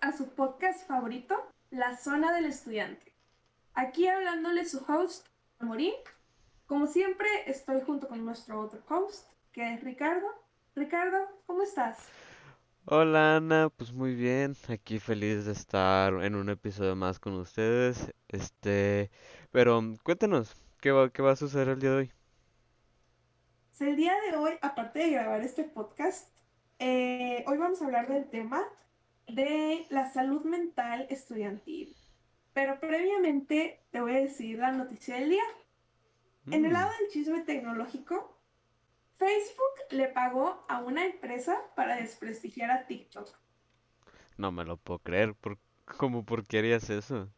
A su podcast favorito, La Zona del Estudiante. Aquí hablándole su host, Morín. Como siempre, estoy junto con nuestro otro host, que es Ricardo. Ricardo, ¿cómo estás? Hola Ana, pues muy bien, aquí feliz de estar en un episodio más con ustedes. Este, pero cuéntanos, ¿qué va, qué va a suceder el día de hoy? Pues el día de hoy, aparte de grabar este podcast, eh, hoy vamos a hablar del tema de la salud mental estudiantil. Pero previamente te voy a decir la noticia del día. En el Mm, lado del chisme tecnológico, Facebook le pagó a una empresa para desprestigiar a TikTok. no me lo puedo creer, ¿por, cómo por qué harías eso?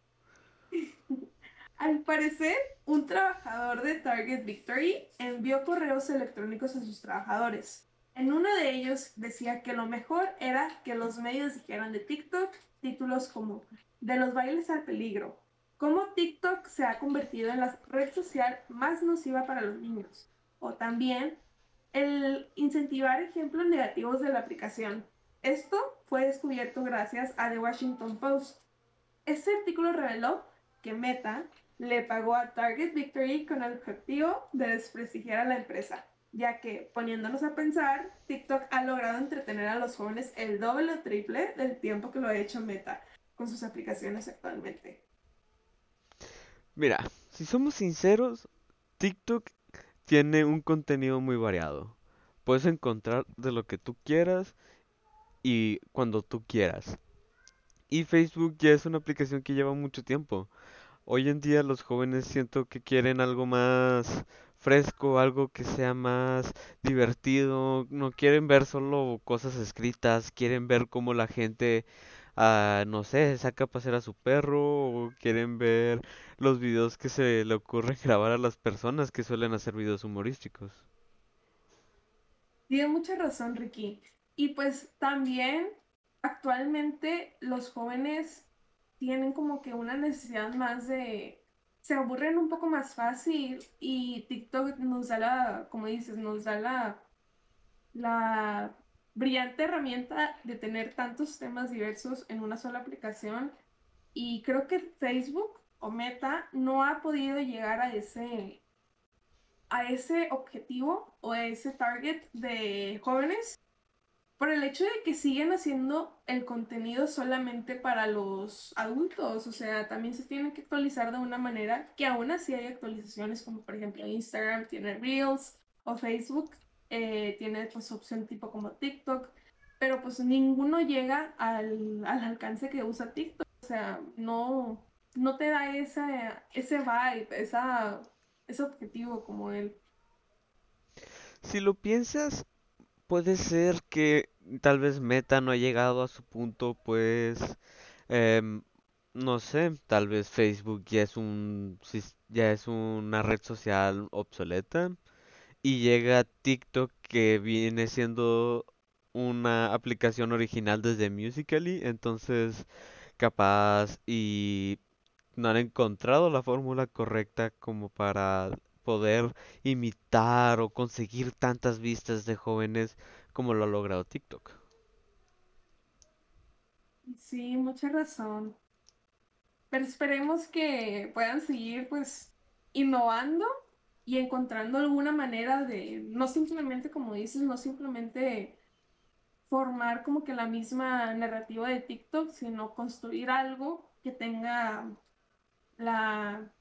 Al parecer, un trabajador de Target Victory envió correos electrónicos a sus trabajadores. En uno de ellos decía que lo mejor era que los medios dijeran de TikTok títulos como De los bailes al peligro, cómo TikTok se ha convertido en la red social más nociva para los niños, o también el incentivar ejemplos negativos de la aplicación. Esto fue descubierto gracias a The Washington Post. Este artículo reveló que Meta le pagó a Target Victory con el objetivo de desprestigiar a la empresa, ya que, poniéndonos a pensar, TikTok ha logrado entretener a los jóvenes el doble o triple del tiempo que lo ha hecho Meta con sus aplicaciones actualmente. Mira, si somos sinceros, TikTok tiene un contenido muy variado. Puedes encontrar de lo que tú quieras y cuando tú quieras. Y Facebook ya es una aplicación que lleva mucho tiempo. Hoy en día los jóvenes siento que quieren algo más fresco, algo que sea más divertido, no quieren ver solo cosas escritas, quieren ver cómo la gente, ah, no sé, saca a pasear a su perro, o quieren ver los videos que se le ocurre grabar a las personas que suelen hacer videos humorísticos. Tiene mucha razón, Ricky. Y pues también actualmente los jóvenes tienen como que una necesidad más de... Se aburren un poco más fácil y TikTok nos da la, como dices, nos da la, la brillante herramienta de tener tantos temas diversos en una sola aplicación. Y creo que Facebook o Meta no ha podido llegar a ese, a ese objetivo o a ese target de jóvenes por el hecho de que siguen haciendo el contenido solamente para los adultos, o sea, también se tienen que actualizar de una manera que aún así hay actualizaciones como por ejemplo Instagram tiene Reels o Facebook eh, tiene pues opción tipo como TikTok, pero pues ninguno llega al, al alcance que usa TikTok, o sea, no, no te da esa, ese vibe, esa, ese objetivo como él. Si lo piensas, puede ser que tal vez Meta no ha llegado a su punto, pues, em, no sé, tal vez Facebook ya es un, ya es una red social obsoleta y llega TikTok que viene siendo una aplicación original desde Musical.ly, entonces capaz y no han encontrado la fórmula correcta como para poder imitar o conseguir tantas vistas de jóvenes como lo ha logrado TikTok. Sí, mucha razón. Pero esperemos que puedan seguir pues innovando y encontrando alguna manera de, no simplemente como dices, no simplemente formar como que la misma narrativa de TikTok, sino construir algo que tenga la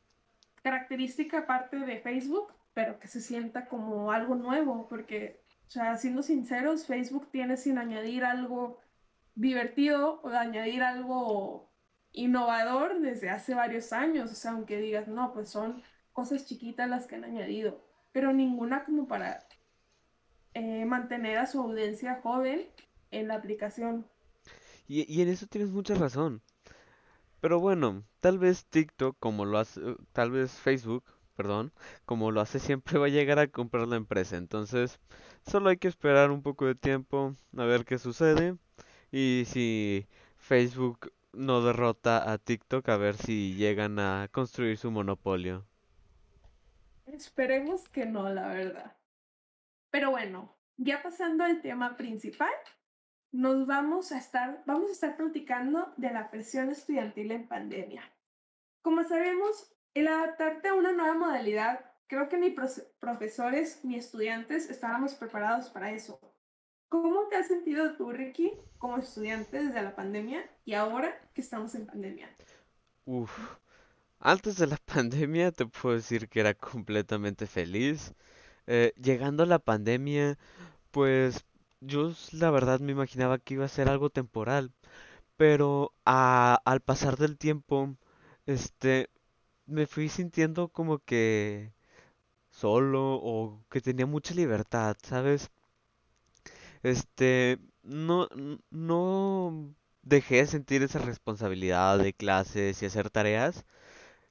característica parte de Facebook, pero que se sienta como algo nuevo, porque, o sea, siendo sinceros, Facebook tiene sin añadir algo divertido o de añadir algo innovador desde hace varios años. O sea, aunque digas, no, pues son cosas chiquitas las que han añadido, pero ninguna como para eh, mantener a su audiencia joven en la aplicación. Y, y en eso tienes mucha razón. Pero bueno, tal vez TikTok, como lo hace, eh, tal vez Facebook, perdón, como lo hace siempre, va a llegar a comprar la empresa. Entonces, solo hay que esperar un poco de tiempo a ver qué sucede. Y si Facebook no derrota a TikTok, a ver si llegan a construir su monopolio. Esperemos que no, la verdad. Pero bueno, ya pasando al tema principal, nos vamos a estar, vamos a estar platicando de la presión estudiantil en pandemia. Como sabemos, el adaptarte a una nueva modalidad, creo que ni profesores ni estudiantes estábamos preparados para eso. ¿Cómo te has sentido tú, Ricky, como estudiante desde la pandemia y ahora que estamos en pandemia? Uf, antes de la pandemia te puedo decir que era completamente feliz. Eh, llegando a la pandemia, pues yo la verdad me imaginaba que iba a ser algo temporal, pero al pasar del tiempo, este, me fui sintiendo como que solo o que tenía mucha libertad, ¿sabes? Este, no, no dejé de sentir esa responsabilidad de clases y hacer tareas.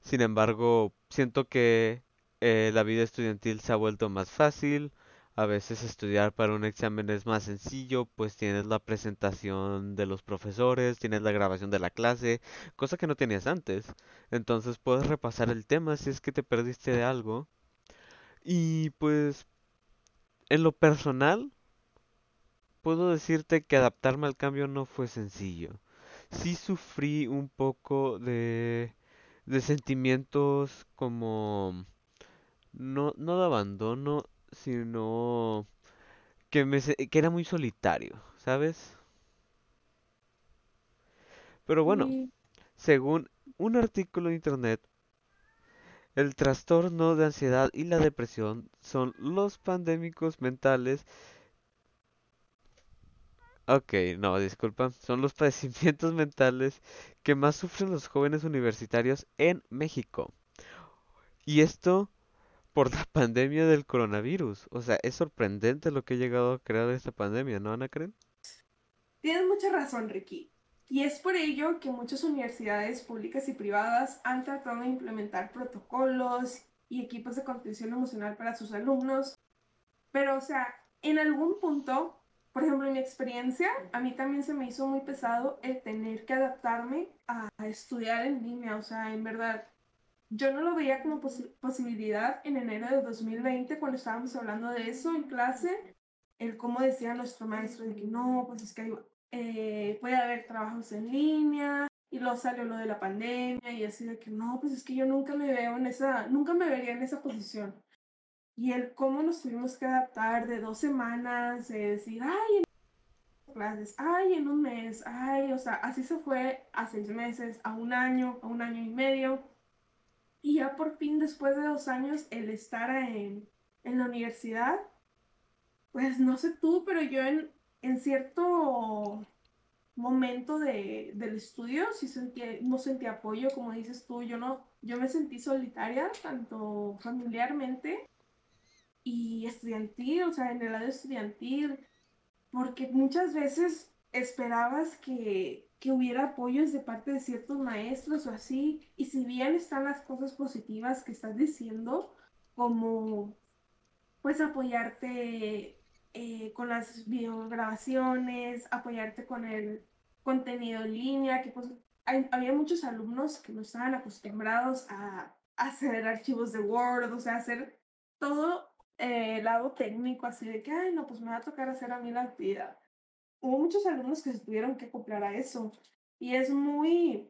Sin embargo, siento que eh, la vida estudiantil se ha vuelto más fácil. A veces estudiar para un examen es más sencillo, pues tienes la presentación de los profesores, tienes la grabación de la clase, cosa que no tenías antes. Entonces puedes repasar el tema si es que te perdiste de algo. Y pues, en lo personal, puedo decirte que adaptarme al cambio no fue sencillo. Sí sufrí un poco de, de sentimientos como no, no de abandono, sino que me que era muy solitario, ¿sabes? Pero bueno, según un artículo en internet, el trastorno de ansiedad y la depresión son los pandémicos mentales Ok, no, disculpa. Son los padecimientos mentales que más sufren los jóvenes universitarios en México. Y esto por la pandemia del coronavirus. O sea, es sorprendente lo que ha llegado a crear esta pandemia, ¿no, Ana Karen? Tienes mucha razón, Ricky. Y es por ello que muchas universidades públicas y privadas han tratado de implementar protocolos y equipos de contención emocional para sus alumnos. Pero, o sea, en algún punto por ejemplo, en mi experiencia, a mí también se me hizo muy pesado el tener que adaptarme a, estudiar en línea. O sea, en verdad, yo no lo veía como posibilidad en enero de 2020 cuando estábamos hablando de eso en clase, el cómo decía nuestro maestro de que no, pues es que eh, puede haber trabajos en línea y luego salió lo de la pandemia y así de que no, pues es que yo nunca me veo en esa, nunca me vería en esa posición y el cómo nos tuvimos que adaptar de dos semanas, de decir, ay, en clases, ay, en un mes, ay, o sea, así se fue a seis meses, a un año, a un año y medio. Y ya por fin, después de dos años, el estar en, en la universidad, pues no sé tú, pero yo en, en cierto momento de, del estudio sí sentí, no sentí apoyo, como dices tú, yo no, yo me sentí solitaria, tanto familiarmente y estudiantil, o sea, en el lado estudiantil, porque muchas veces esperabas que, que hubiera apoyos de parte de ciertos maestros o así, y si bien están las cosas positivas que estás diciendo, como pues apoyarte eh, con las videograbaciones, apoyarte con el contenido en línea, que pues había muchos alumnos que no estaban acostumbrados a, hacer archivos de Word, o sea, hacer todo eh, el lado técnico, así de que, ay, no, pues me va a tocar hacer a mí la actividad. Hubo muchos alumnos que se tuvieron que acoplar a eso. Y es muy,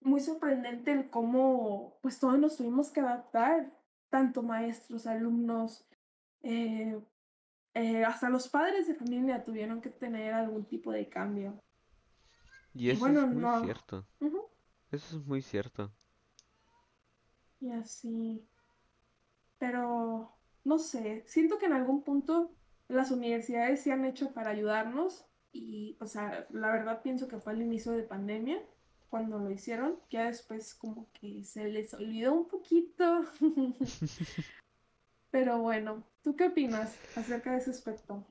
muy sorprendente el cómo, pues todos nos tuvimos que adaptar, tanto maestros, alumnos, eh, eh, hasta los padres de familia tuvieron que tener algún tipo de cambio. Y eso es muy cierto. Eso es muy cierto. Y así. Pero no sé, siento que en algún punto las universidades se han hecho para ayudarnos y, o sea, la verdad pienso que fue al inicio de pandemia cuando lo hicieron, ya después como que se les olvidó un poquito. Pero bueno, ¿tú qué opinas acerca de ese aspecto?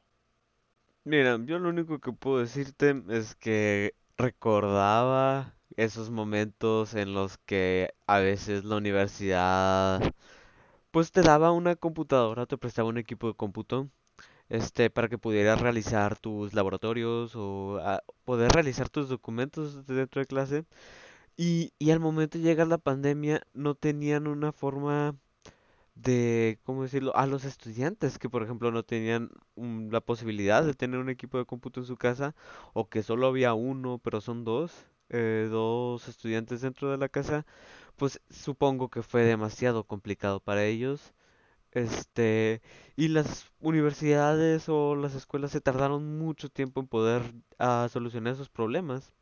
Mira, yo lo único que puedo decirte es que recordaba esos momentos en los que a veces la universidad pues te daba una computadora, te prestaba un equipo de cómputo, este, para que pudieras realizar tus laboratorios o ah, poder realizar tus documentos dentro de clase. Y, y al momento de llegar la pandemia no tenían una forma de, ¿cómo decirlo?, a los estudiantes que, por ejemplo, no tenían la posibilidad de tener un equipo de cómputo en su casa o que solo había uno, pero son dos, eh, dos estudiantes dentro de la casa, pues supongo que fue demasiado complicado para ellos. Este, y las universidades o las escuelas se tardaron mucho tiempo en poder ah, solucionar esos problemas.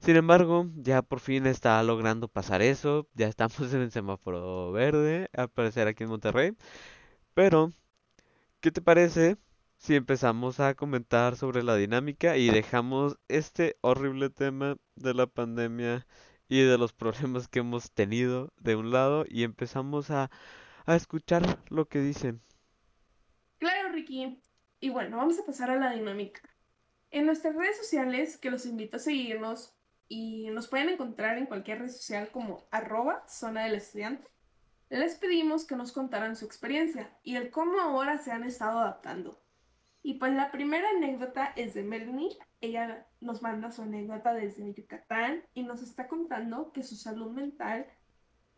Sin embargo, ya por fin está logrando pasar eso. Ya estamos en el semáforo verde, al parecer aquí en Monterrey. Pero, ¿qué te parece si empezamos a comentar sobre la dinámica y dejamos este horrible tema de la pandemia y de los problemas que hemos tenido de un lado y empezamos a, a escuchar lo que dicen? Claro, Ricky. Y bueno, vamos a pasar a la dinámica. En nuestras redes sociales, que los invito a seguirnos y nos pueden encontrar en cualquier red social como arroba zona del estudiante, les pedimos que nos contaran su experiencia y el cómo ahora se han estado adaptando. Y pues la primera anécdota es de Melanie. Ella nos manda su anécdota desde Yucatán y nos está contando que su salud mental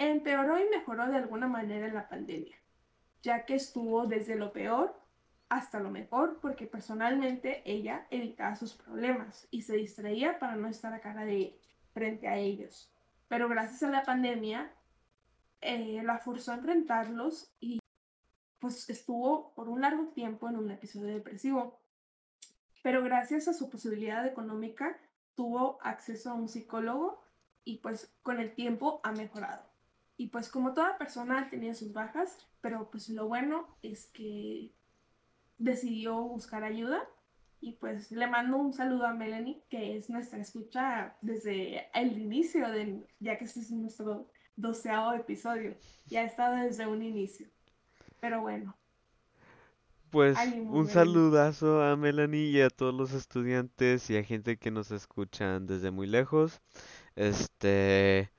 empeoró y mejoró de alguna manera en la pandemia, ya que estuvo desde lo peor hasta lo mejor porque personalmente ella evitaba sus problemas y se distraía para no estar a cara de frente a ellos. Pero gracias a la pandemia eh, la forzó a enfrentarlos y pues estuvo por un largo tiempo en un episodio depresivo. Pero gracias a su posibilidad económica tuvo acceso a un psicólogo y pues con el tiempo ha mejorado. Y pues como toda persona tenía sus bajas, pero pues lo bueno es que decidió buscar ayuda y pues le mando un saludo a Melanie, que es nuestra escucha desde el inicio, de, ya que este es nuestro doceavo episodio. Ya ha estado desde un inicio. Pero bueno, Pues un Melanie. saludazo a Melanie y a todos los estudiantes y a gente que nos escuchan desde muy lejos. Este,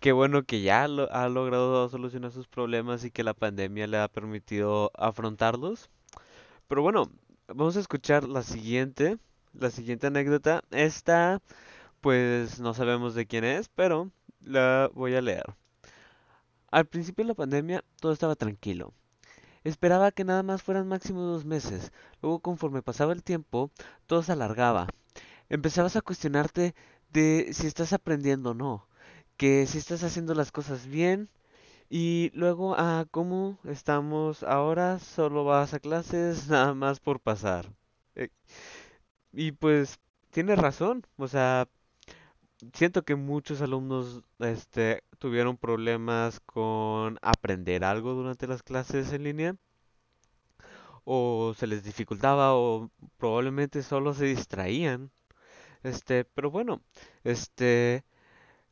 qué bueno que ya lo- ha logrado solucionar sus problemas y que la pandemia le ha permitido afrontarlos. Pero bueno, vamos a escuchar la siguiente, la siguiente anécdota. Esta, pues no sabemos de quién es, pero la voy a leer. Al principio de la pandemia todo estaba tranquilo. Esperaba que nada más fueran máximo dos meses. Luego, conforme pasaba el tiempo, todo se alargaba. Empezabas a cuestionarte de si estás aprendiendo o no, que si estás haciendo las cosas bien. Y luego, ah, ¿cómo estamos ahora? Solo vas a clases nada más por pasar. Eh, y pues, tienes razón. O sea, siento que muchos alumnos, este, tuvieron problemas con aprender algo durante las clases en línea. o se les dificultaba o probablemente solo se distraían. Este, pero bueno, este,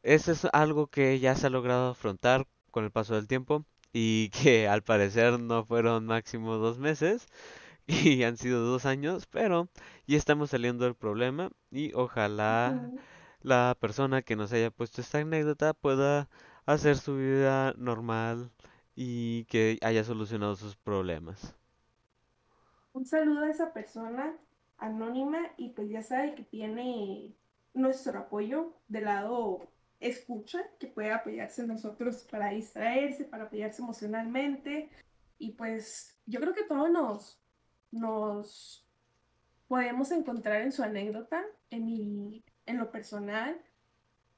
eso es algo que ya se ha logrado afrontar con el paso del tiempo y que al parecer no fueron máximo dos meses y han sido dos años, pero ya estamos saliendo del problema y ojalá la persona que nos haya puesto esta anécdota pueda hacer su vida normal y que haya solucionado sus problemas. Un saludo a esa persona anónima y pues ya sabe que tiene nuestro apoyo de lado escucha, que puede apoyarse en nosotros para distraerse, para apoyarse emocionalmente. Y pues yo creo que todos nos, podemos encontrar en su anécdota, en mi, en lo personal.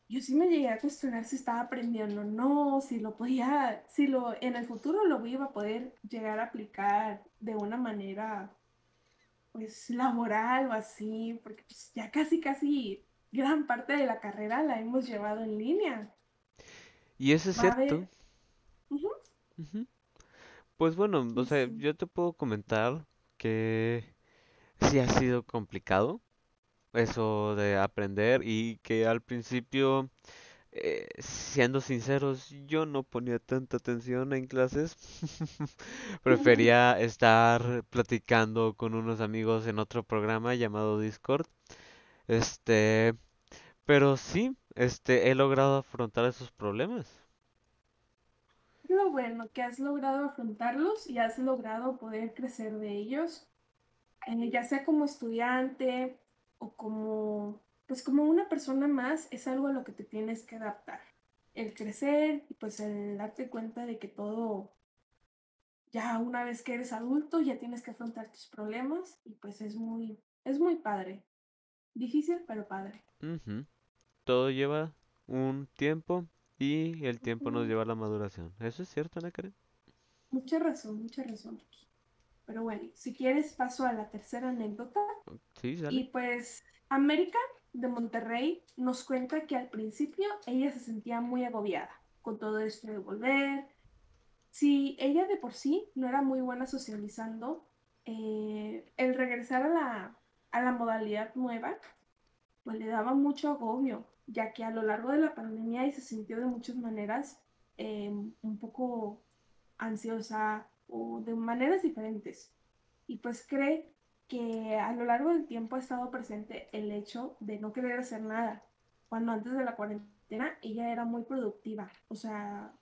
Yo sí me llegué a cuestionar si estaba aprendiendo o no, si lo podía, si lo en el futuro lo iba a poder llegar a aplicar de una manera pues laboral o así, porque pues ya casi casi gran parte de la carrera la hemos llevado en línea. Y eso es Va cierto. Pues bueno, o sea, sí, yo te puedo comentar que sí ha sido complicado eso de aprender y que al principio, eh, siendo sinceros, yo no ponía tanta atención en clases. Prefería estar platicando con unos amigos en otro programa llamado Discord. Este, pero sí, este, he logrado afrontar esos problemas. lo bueno que has logrado afrontarlos y has logrado poder crecer de ellos, eh, ya sea como estudiante o como, pues como una persona más, es algo a lo que te tienes que adaptar. El crecer y pues el darte cuenta de que todo ya una vez que eres adulto ya tienes que afrontar tus problemas y pues es muy, es muy padre. Difícil, pero padre. Todo lleva un tiempo y el tiempo nos lleva a la maduración. ¿Eso es cierto, Ana Karen? Mucha razón, mucha razón. Pero bueno, si quieres paso a la tercera anécdota. Sí, sale. Y pues América de Monterrey nos cuenta que al principio ella se sentía muy agobiada con todo esto de volver. Si ella de por sí no era muy buena socializando, eh, el regresar a la, a la modalidad nueva, pues le daba mucho agobio, ya que a lo largo de la pandemia y se sintió de muchas maneras eh, un poco ansiosa o de maneras diferentes. Y pues cree que a lo largo del tiempo ha estado presente el hecho de no querer hacer nada, cuando antes de la cuarentena ella era muy productiva, o sea,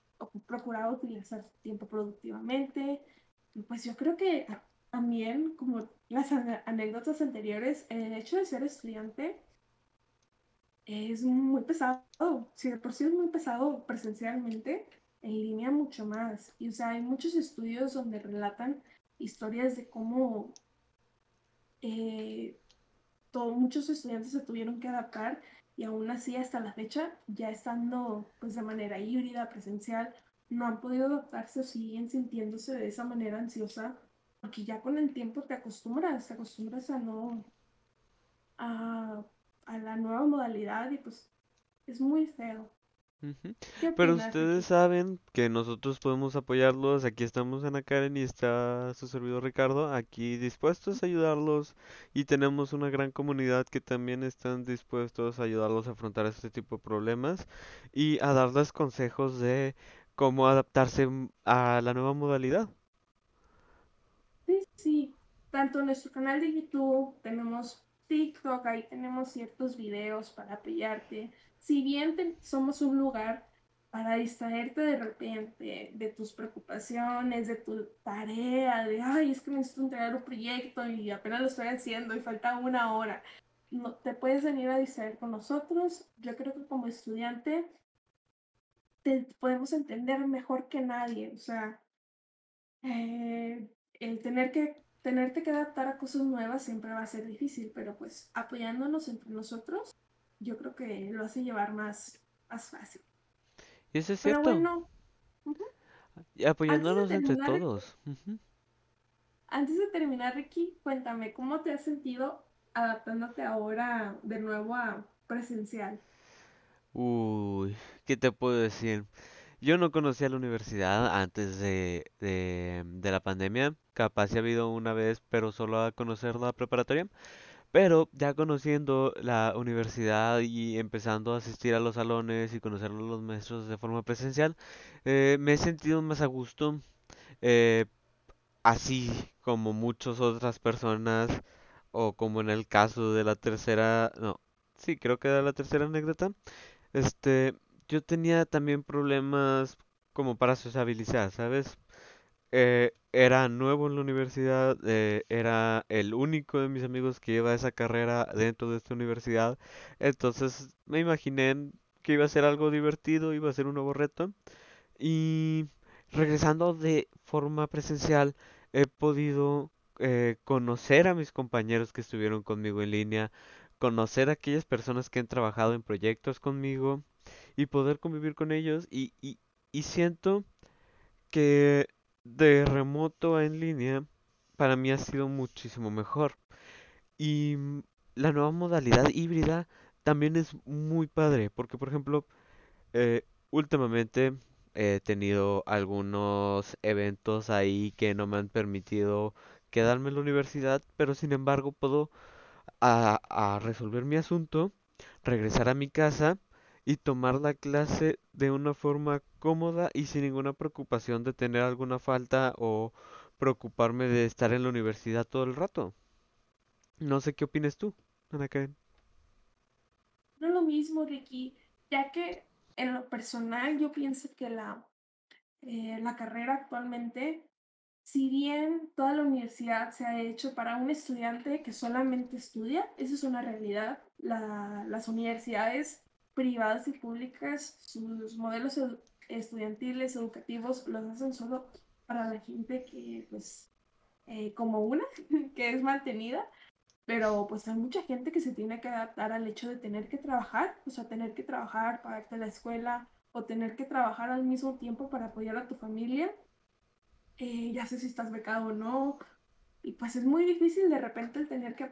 procuraba utilizar su tiempo productivamente, pues yo creo que también, como las anécdotas anteriores, el hecho de ser estudiante es muy pesado, si de por sí es muy pesado presencialmente, en línea mucho más, y o sea, hay muchos estudios donde relatan historias de cómo eh, muchos estudiantes se tuvieron que adaptar y aún así hasta la fecha, ya estando pues de manera híbrida, presencial, no han podido adaptarse o siguen sintiéndose de esa manera ansiosa, porque ya con el tiempo te acostumbras, te acostumbras a no, a, a la nueva modalidad y pues es muy feo. Ujú. ¿Qué Pero ustedes saben que nosotros podemos apoyarlos. Aquí estamos Ana Karen y está su servidor Ricardo, aquí dispuestos a ayudarlos y tenemos una gran comunidad que también están dispuestos a ayudarlos a afrontar este tipo de problemas y a darles consejos de cómo adaptarse a la nueva modalidad. Sí, sí, tanto en nuestro canal de YouTube, tenemos TikTok, ahí tenemos ciertos videos para apoyarte. Si bien somos un lugar para distraerte de repente de tus preocupaciones, de tu tarea, de, ay, es que necesito entregar un proyecto y apenas lo estoy haciendo y falta una hora. No, te puedes venir a distraer con nosotros. Yo creo que como estudiante te podemos entender mejor que nadie. O sea, eh, el tener que, tenerte que adaptar a cosas nuevas siempre va a ser difícil, pero pues apoyándonos entre nosotros, yo creo que lo hace llevar más, más fácil. Y eso es Pero cierto, bueno, antes de apoyándonos entre todos. Antes de terminar, Ricky, cuéntame, ¿cómo te has sentido adaptándote ahora de nuevo a presencial? Uy, ¿qué te puedo decir? Yo no conocía la universidad antes de, de, de la pandemia. Capaz ha habido una vez, pero solo a conocer la preparatoria. Pero ya conociendo la universidad y empezando a asistir a los salones y conocer a los maestros de forma presencial, eh, me he sentido más a gusto. eh, así como muchas otras personas, o como en el caso de la tercera, no, sí, creo que era la tercera anécdota. Este, yo tenía también problemas como para sociabilizar, ¿sabes? Eh, era nuevo en la universidad, eh, era el único de mis amigos que lleva esa carrera dentro de esta universidad, entonces me imaginé que iba a ser algo divertido, iba a ser un nuevo reto. Y regresando de forma presencial, he podido eh, conocer a mis compañeros que estuvieron conmigo en línea, conocer a aquellas personas que han trabajado en proyectos conmigo y poder convivir con ellos y, y, siento que de remoto a en línea para mí ha sido muchísimo mejor. Y mm, la nueva modalidad híbrida también es muy padre, porque por ejemplo, eh, últimamente he tenido algunos eventos ahí que no me han permitido quedarme en la universidad, pero sin embargo puedo a resolver mi asunto, regresar a mi casa y tomar la clase de una forma cómoda y sin ninguna preocupación de tener alguna falta o preocuparme de estar en la universidad todo el rato. No sé qué opinas tú, Ana Karen. No lo mismo, Ricky, ya que en lo personal yo pienso que la, eh, la carrera actualmente Si bien toda la universidad se ha hecho para un estudiante que solamente estudia, eso es una realidad. La- las universidades privadas y públicas, sus modelos estudiantiles, educativos, los hacen solo para la gente que, pues, eh, como una, que es mantenida, pero pues hay mucha gente que se tiene que adaptar al hecho de tener que trabajar, o sea, tener que trabajar, pagarte la escuela o tener que trabajar al mismo tiempo para apoyar a tu familia. Eh, ya sé si estás becado o no. Y pues es muy difícil de repente el tener que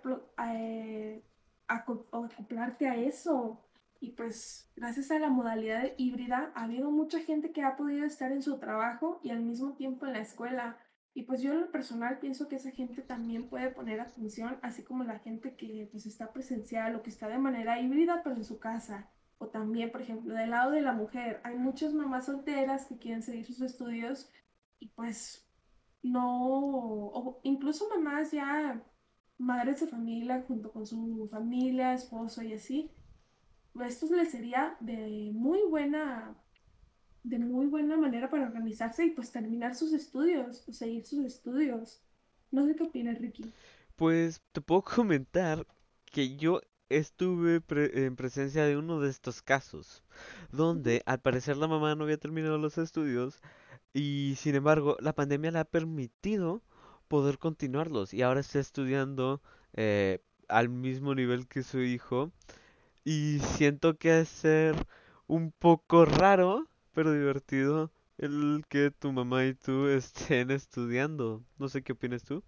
eh, acoplarte a eso. Y pues gracias a la modalidad híbrida ha habido mucha gente que ha podido estar en su trabajo y al mismo tiempo en la escuela. Y pues yo en lo personal pienso que esa gente también puede poner atención, así como la gente que pues está presencial o que está de manera híbrida pero en su casa. O también, por ejemplo, del lado de la mujer, hay muchas mamás solteras que quieren seguir sus estudios y pues no, o incluso mamás ya madres de familia junto con su familia, esposo y así, esto les sería de muy buena, de muy buena manera para organizarse y pues terminar sus estudios o seguir sus estudios. No sé qué opinas, Ricky. Pues te puedo comentar que yo estuve en presencia de uno de estos casos, donde al parecer la mamá no había terminado los estudios y sin embargo la pandemia le ha permitido poder continuarlos y ahora está estudiando eh, al mismo nivel que su hijo y siento que es ser un poco raro pero divertido el que tu mamá y tú estén estudiando. No sé qué opinas tú.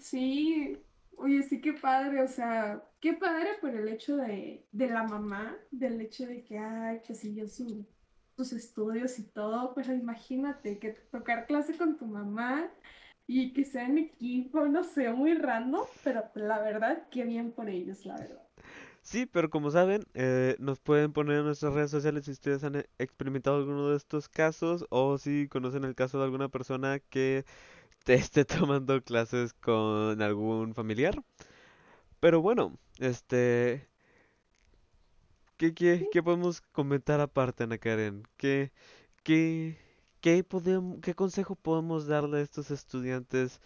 Sí, oye, sí, qué padre, o sea, qué padre por el hecho de, de la mamá, del hecho de que, ay, que siguió su, sus estudios y todo, pero imagínate que tocar clase con tu mamá y que sea en equipo, no sé, muy random, pero la verdad, qué bien por ellos, la verdad. Sí, pero como saben, eh, nos pueden poner en nuestras redes sociales si ustedes han experimentado alguno de estos casos o si conocen el caso de alguna persona que te esté tomando clases con algún familiar. Pero bueno, este... ¿Qué, qué, qué podemos comentar aparte, Ana Karen? ¿Qué, qué, qué, podemos, qué consejo podemos darle a estos estudiantes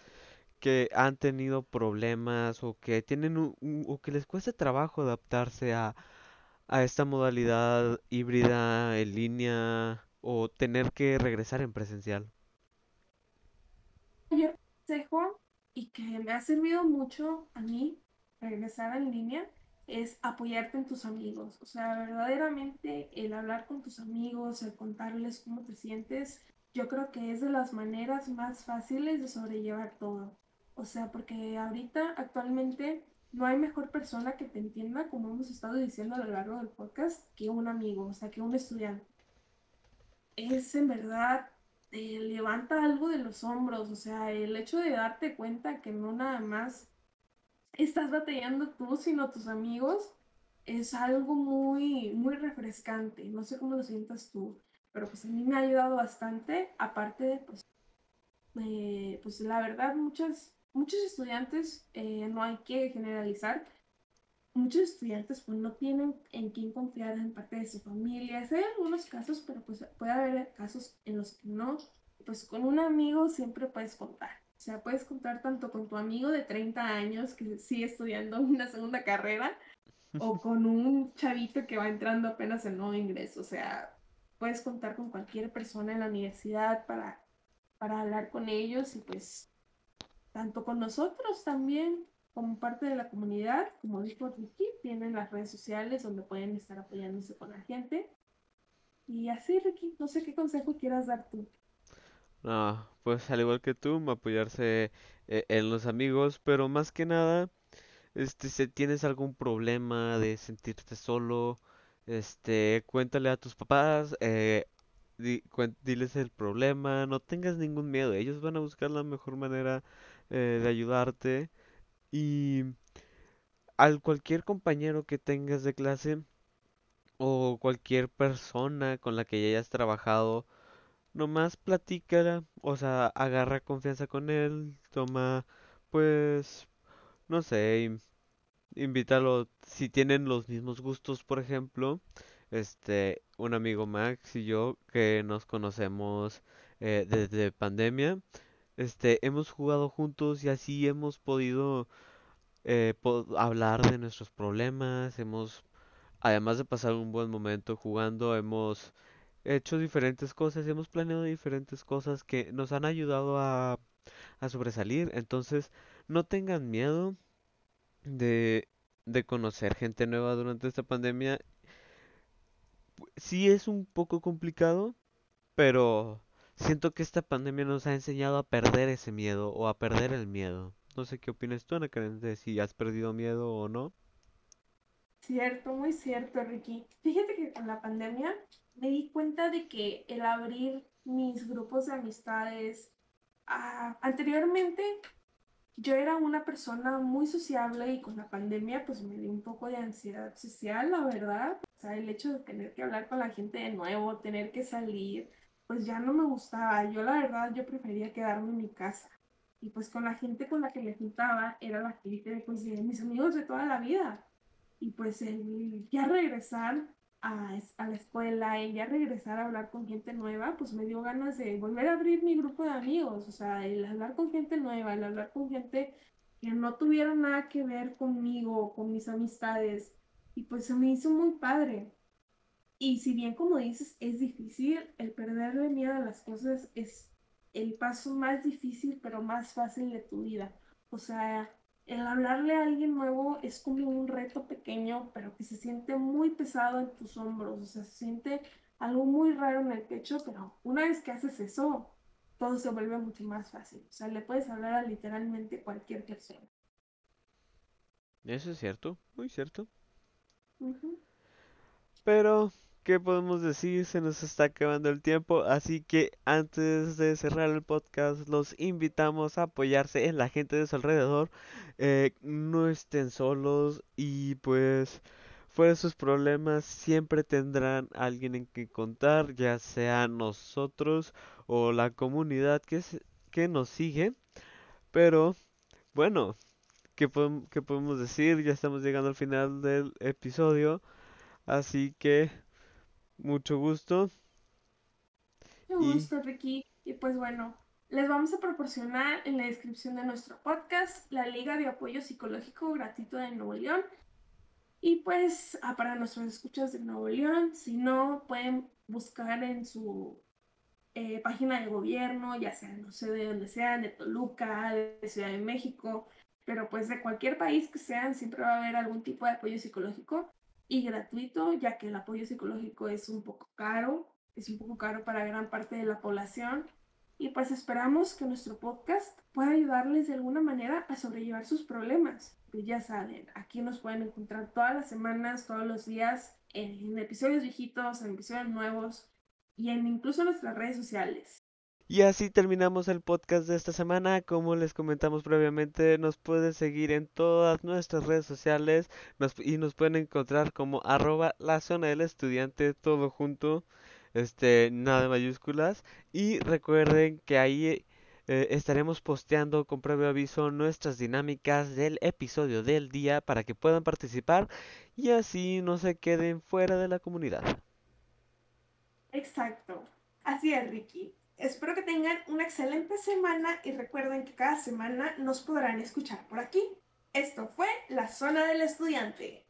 que han tenido problemas o que tienen o que les cuesta trabajo adaptarse a, a esta modalidad híbrida en línea o tener que regresar en presencial? Yo consejo y que me ha servido mucho a mí regresar en línea es apoyarte en tus amigos. O sea, verdaderamente el hablar con tus amigos, el contarles cómo te sientes, yo creo que es de las maneras más fáciles de sobrellevar todo. O sea, porque ahorita actualmente no hay mejor persona que te entienda, como hemos estado diciendo a lo largo del podcast, que un amigo, o sea, que un estudiante. Es en verdad, te levanta algo de los hombros, o sea, el hecho de darte cuenta que no nada más estás batallando tú, sino tus amigos, es algo muy, muy refrescante. No sé cómo lo sientas tú, pero pues a mí me ha ayudado bastante, aparte de, pues, pues la verdad, muchas, muchos estudiantes, eh, no hay que generalizar, muchos estudiantes pues no tienen en quién confiar en parte de su familia. Hay algunos casos, pero pues puede haber casos en los que no. Pues con un amigo siempre puedes contar. O sea, puedes contar tanto con tu amigo de 30 años que sigue estudiando una segunda carrera o con un chavito que va entrando apenas en nuevo ingreso. O sea, puedes contar con cualquier persona en la universidad para, para hablar con ellos y pues tanto con nosotros también como parte de la comunidad, como dijo Ricky, tienen las redes sociales donde pueden estar apoyándose con la gente. Y así, Ricky, no sé qué consejo quieras dar tú. No, pues al igual que tú, apoyarse eh, en los amigos, pero más que nada, este, si tienes algún problema de sentirte solo, este, cuéntale a tus papás, eh, diles el problema, no tengas ningún miedo, ellos van a buscar la mejor manera eh, de ayudarte. Y al cualquier compañero que tengas de clase o cualquier persona con la que ya hayas trabajado, Nomás platícala, o sea, agarra confianza con él, toma, pues, no sé, invítalo, si tienen los mismos gustos, por ejemplo, este, un amigo Max y yo que nos conocemos eh, desde pandemia, este, hemos jugado juntos y así hemos podido eh, hablar de nuestros problemas, hemos, además de pasar un buen momento jugando, hemos hecho diferentes cosas, hemos planeado diferentes cosas que nos han ayudado a, a sobresalir. Entonces, no tengan miedo de, de conocer gente nueva durante esta pandemia. Sí es un poco complicado, pero siento que esta pandemia nos ha enseñado a perder ese miedo o a perder el miedo. No sé qué opinas tú, Ana Karen, de si has perdido miedo o no. Cierto, muy cierto, Ricky. Fíjate que con la pandemia me di cuenta de que el abrir mis grupos de amistades, ah, anteriormente yo era una persona muy sociable y con la pandemia pues me dio un poco de ansiedad social, la verdad. Sea, el hecho de tener que hablar con la gente de nuevo, tener que salir, pues ya no me gustaba. Yo la verdad, yo prefería quedarme en mi casa. Y pues con la gente con la que me juntaba era la gente pues, de mis amigos de toda la vida. Y pues el ya regresar a, la escuela y ya regresar a hablar con gente nueva, pues me dio ganas de volver a abrir mi grupo de amigos. O sea, el hablar con gente nueva, el hablar con gente que no tuviera nada que ver conmigo, con mis amistades. Y pues se me hizo muy padre. Y si bien como dices, es difícil, el perderle miedo a las cosas es el paso más difícil pero más fácil de tu vida. O sea, el hablarle a alguien nuevo es como un reto pequeño, pero que se siente muy pesado en tus hombros, o sea, se siente algo muy raro en el pecho, pero una vez que haces eso, todo se vuelve mucho más fácil. O sea, le puedes hablar a literalmente cualquier persona. Eso es cierto, muy cierto. Pero ¿qué podemos decir? Se nos está acabando el tiempo, así que antes de cerrar el podcast, los invitamos a apoyarse en la gente de su alrededor. Eh, no estén solos y pues fuera de sus problemas siempre tendrán alguien en que contar, ya sea nosotros o la comunidad que, que nos sigue. Pero bueno, ¿qué, ¿qué podemos decir? Ya estamos llegando al final del episodio. Así que mucho gusto. Mucho gusto, Ricky. Y pues bueno, les vamos a proporcionar en la descripción de nuestro podcast la Liga de Apoyo Psicológico Gratuito de Nuevo León. Y pues ah, para nuestros escuchas de Nuevo León, si no, pueden buscar en su eh, página de gobierno, ya sea, no sé de dónde sean, de Toluca, de Ciudad de México, pero pues de cualquier país que sean, siempre va a haber algún tipo de apoyo psicológico y gratuito, ya que el apoyo psicológico es un poco caro, es un poco caro para gran parte de la población. Y pues esperamos que nuestro podcast pueda ayudarles de alguna manera a sobrellevar sus problemas. Pues ya saben, aquí nos pueden encontrar todas las semanas, todos los días, en episodios viejitos, en episodios nuevos y en incluso nuestras redes sociales. Y así terminamos el podcast de esta semana. Como les comentamos previamente, nos pueden seguir en todas nuestras redes sociales y nos pueden encontrar como arroba la zona del estudiante, todo junto, este, nada de mayúsculas. Y recuerden que ahí eh, estaremos posteando con previo aviso nuestras dinámicas del episodio del día para que puedan participar y así no se queden fuera de la comunidad. Exacto. Así es, Ricky. Espero que tengan una excelente semana y recuerden que cada semana nos podrán escuchar por aquí. Esto fue La Zona del Estudiante.